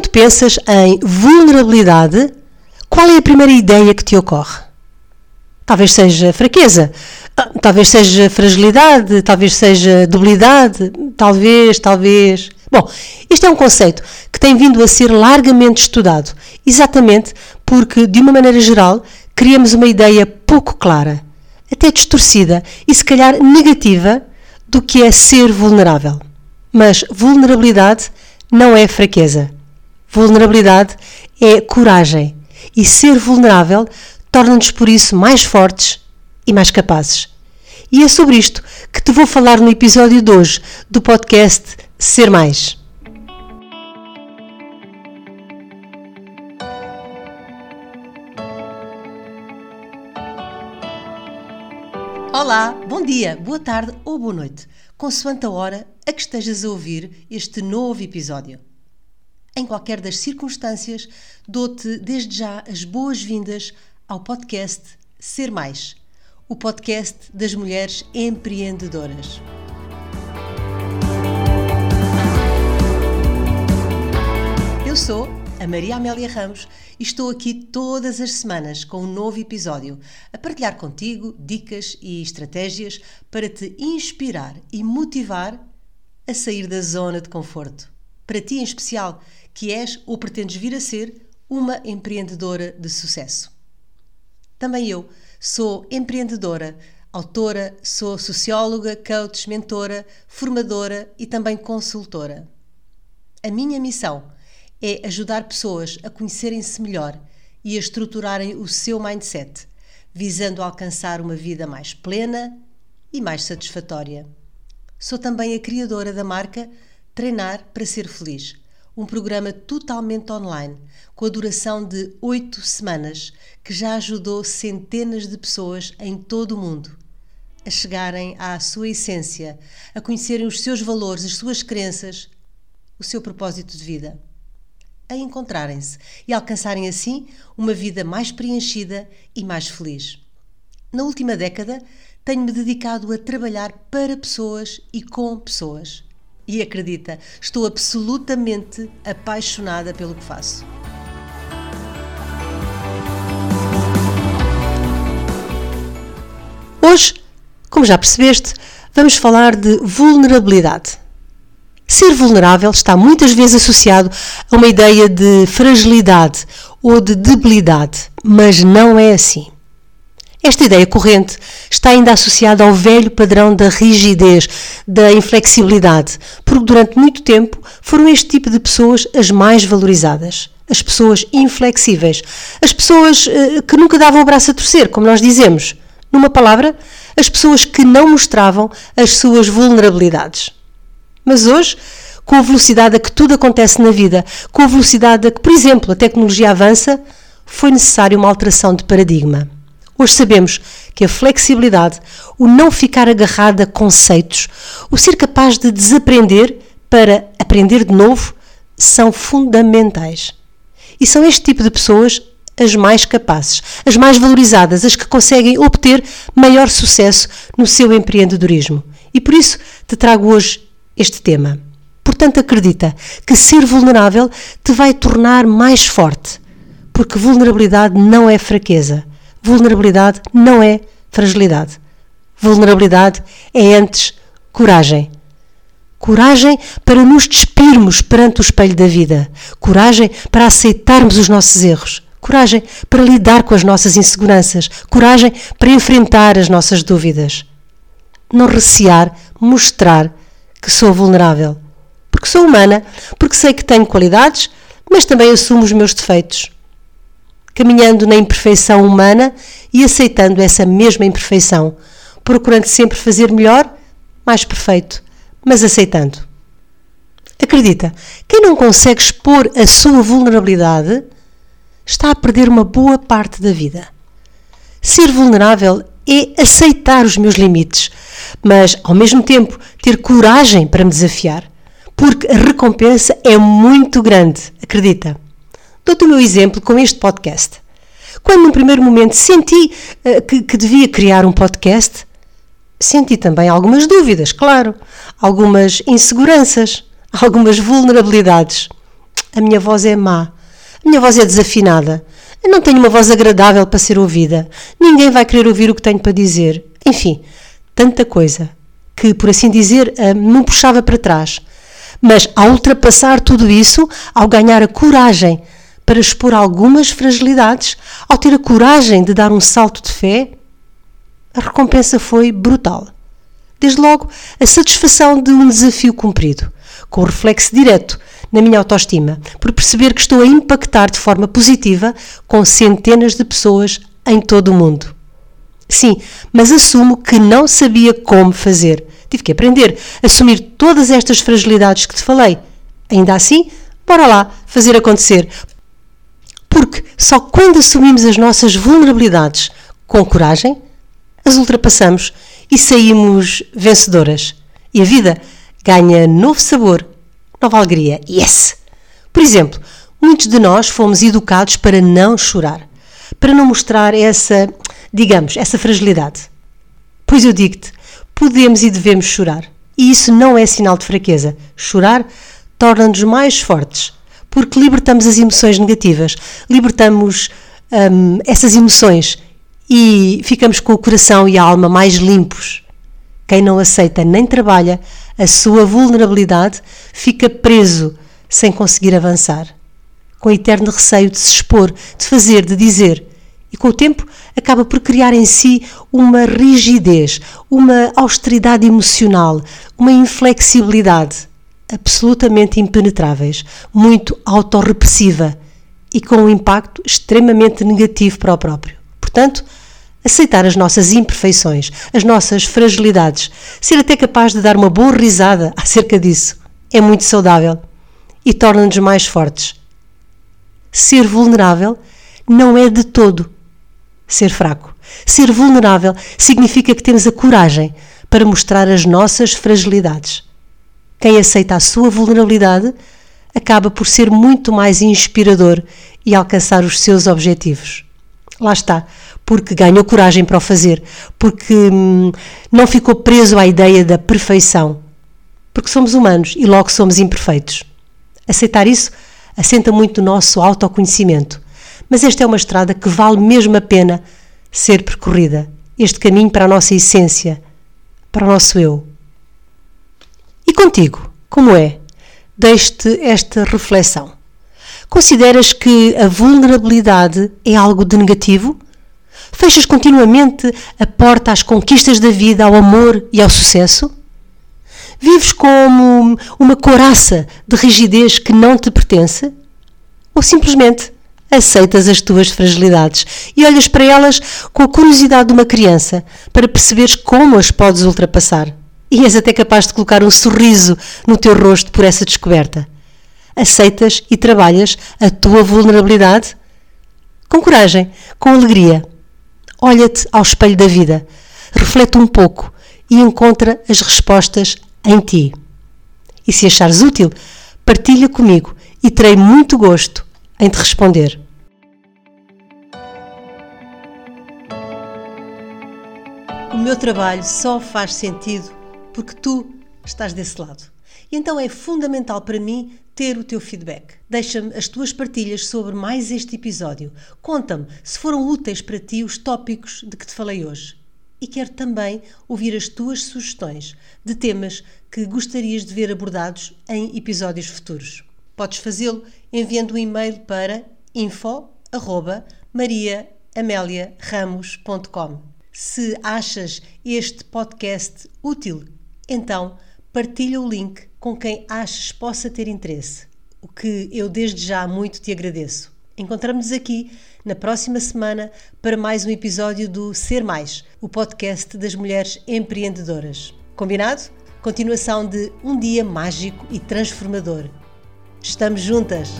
Quando pensas em vulnerabilidade, qual é a primeira ideia que te ocorre? Talvez seja fraqueza, ah, talvez seja fragilidade, talvez seja debilidade, talvez, talvez. Bom, este é um conceito que tem vindo a ser largamente estudado, exatamente porque, de uma maneira geral, criamos uma ideia pouco clara, até distorcida e se calhar negativa do que é ser vulnerável. Mas vulnerabilidade não é fraqueza. Vulnerabilidade é coragem. E ser vulnerável torna-nos por isso mais fortes e mais capazes. E é sobre isto que te vou falar no episódio de hoje do podcast Ser Mais. Olá, bom dia, boa tarde ou boa noite, consoante a hora a que estejas a ouvir este novo episódio. Em qualquer das circunstâncias, dou-te desde já as boas-vindas ao podcast Ser Mais, o podcast das mulheres empreendedoras. Eu sou a Maria Amélia Ramos e estou aqui todas as semanas com um novo episódio a partilhar contigo dicas e estratégias para te inspirar e motivar a sair da zona de conforto. Para ti em especial, que és ou pretendes vir a ser uma empreendedora de sucesso. Também eu sou empreendedora, autora, sou socióloga, coach, mentora, formadora e também consultora. A minha missão é ajudar pessoas a conhecerem-se melhor e a estruturarem o seu mindset, visando alcançar uma vida mais plena e mais satisfatória. Sou também a criadora da marca Treinar para Ser Feliz, um programa totalmente online, com a duração de oito semanas, que já ajudou centenas de pessoas em todo o mundo a chegarem à sua essência, a conhecerem os seus valores, as suas crenças, o seu propósito de vida a encontrarem-se e alcançarem assim uma vida mais preenchida e mais feliz. Na última década, tenho-me dedicado a trabalhar para pessoas e com pessoas. E acredita, estou absolutamente apaixonada pelo que faço. Hoje, como já percebeste, vamos falar de vulnerabilidade. Ser vulnerável está muitas vezes associado a uma ideia de fragilidade ou de debilidade, mas não é assim. Esta ideia corrente está ainda associada ao velho padrão da rigidez, da inflexibilidade, porque durante muito tempo foram este tipo de pessoas as mais valorizadas. As pessoas inflexíveis, as pessoas uh, que nunca davam o braço a torcer, como nós dizemos. Numa palavra, as pessoas que não mostravam as suas vulnerabilidades. Mas hoje, com a velocidade a que tudo acontece na vida, com a velocidade a que, por exemplo, a tecnologia avança, foi necessária uma alteração de paradigma. Hoje sabemos que a flexibilidade, o não ficar agarrado a conceitos, o ser capaz de desaprender para aprender de novo, são fundamentais. E são este tipo de pessoas as mais capazes, as mais valorizadas, as que conseguem obter maior sucesso no seu empreendedorismo. E por isso te trago hoje este tema. Portanto, acredita que ser vulnerável te vai tornar mais forte, porque vulnerabilidade não é fraqueza, vulnerabilidade não é fragilidade. Vulnerabilidade é antes coragem. Coragem para nos despirmos perante o espelho da vida. Coragem para aceitarmos os nossos erros. Coragem para lidar com as nossas inseguranças. Coragem para enfrentar as nossas dúvidas. Não recear, mostrar que sou vulnerável. Porque sou humana, porque sei que tenho qualidades, mas também assumo os meus defeitos. Caminhando na imperfeição humana e aceitando essa mesma imperfeição, procurando sempre fazer melhor, mais perfeito, mas aceitando. Acredita, quem não consegue expor a sua vulnerabilidade está a perder uma boa parte da vida. Ser vulnerável é aceitar os meus limites, mas ao mesmo tempo ter coragem para me desafiar, porque a recompensa é muito grande, acredita. Dou-te o meu exemplo com este podcast. Quando num primeiro momento senti uh, que, que devia criar um podcast, senti também algumas dúvidas, claro, algumas inseguranças, algumas vulnerabilidades. a minha voz é má, a minha voz é desafinada, eu não tenho uma voz agradável para ser ouvida, ninguém vai querer ouvir o que tenho para dizer. Enfim, tanta coisa que, por assim dizer, eh, me puxava para trás. Mas ao ultrapassar tudo isso, ao ganhar a coragem para expor algumas fragilidades, ao ter a coragem de dar um salto de fé, a recompensa foi brutal. Desde logo, a satisfação de um desafio cumprido, com reflexo direto na minha autoestima, por perceber que estou a impactar de forma positiva com centenas de pessoas em todo o mundo. Sim, mas assumo que não sabia como fazer. Tive que aprender, assumir todas estas fragilidades que te falei. Ainda assim, bora lá fazer acontecer. Só quando assumimos as nossas vulnerabilidades com coragem, as ultrapassamos e saímos vencedoras. E a vida ganha novo sabor, nova alegria. Yes! Por exemplo, muitos de nós fomos educados para não chorar, para não mostrar essa, digamos, essa fragilidade. Pois eu digo-te, podemos e devemos chorar. E isso não é sinal de fraqueza. Chorar torna-nos mais fortes, porque libertamos as emoções negativas, libertamos hum, essas emoções e ficamos com o coração e a alma mais limpos. Quem não aceita nem trabalha a sua vulnerabilidade fica preso sem conseguir avançar, com eterno receio de se expor, de fazer, de dizer. E com o tempo acaba por criar em si uma rigidez, uma austeridade emocional, uma inflexibilidade absolutamente impenetráveis, muito autorrepressiva e com um impacto extremamente negativo para o próprio. Portanto, aceitar as nossas imperfeições, as nossas fragilidades, ser até capaz de dar uma boa risada acerca disso, é muito saudável e torna-nos mais fortes. Ser vulnerável não é de todo ser fraco. Ser vulnerável significa que temos a coragem para mostrar as nossas fragilidades. Quem aceita a sua vulnerabilidade acaba por ser muito mais inspirador e alcançar os seus objetivos. Lá está, porque ganhou coragem para o fazer, porque hum, não ficou preso à ideia da perfeição, porque somos humanos e logo somos imperfeitos. Aceitar isso assenta muito o nosso autoconhecimento, mas esta é uma estrada que vale mesmo a pena ser percorrida este caminho para a nossa essência, para o nosso eu. E contigo, como é? Deixe-te esta reflexão. Consideras que a vulnerabilidade é algo de negativo? Fechas continuamente a porta às conquistas da vida, ao amor e ao sucesso? Vives como uma coraça de rigidez que não te pertence? Ou simplesmente aceitas as tuas fragilidades e olhas para elas com a curiosidade de uma criança para perceberes como as podes ultrapassar? E és até capaz de colocar um sorriso no teu rosto por essa descoberta. Aceitas e trabalhas a tua vulnerabilidade? Com coragem, com alegria. Olha-te ao espelho da vida, reflete um pouco e encontra as respostas em ti. E se achares útil, partilha comigo e terei muito gosto em te responder. O meu trabalho só faz sentido porque tu estás desse lado. E então é fundamental para mim ter o teu feedback. Deixa-me as tuas partilhas sobre mais este episódio. Conta-me se foram úteis para ti os tópicos de que te falei hoje. E quero também ouvir as tuas sugestões de temas que gostarias de ver abordados em episódios futuros. Podes fazê-lo enviando um e-mail para info@mariaameliaramos.com. Se achas este podcast útil, então partilha o link com quem achas possa ter interesse, o que eu desde já muito te agradeço. Encontramos-nos aqui na próxima semana para mais um episódio do Ser Mais, o podcast das mulheres empreendedoras. Combinado? Continuação de um dia mágico e transformador. Estamos juntas!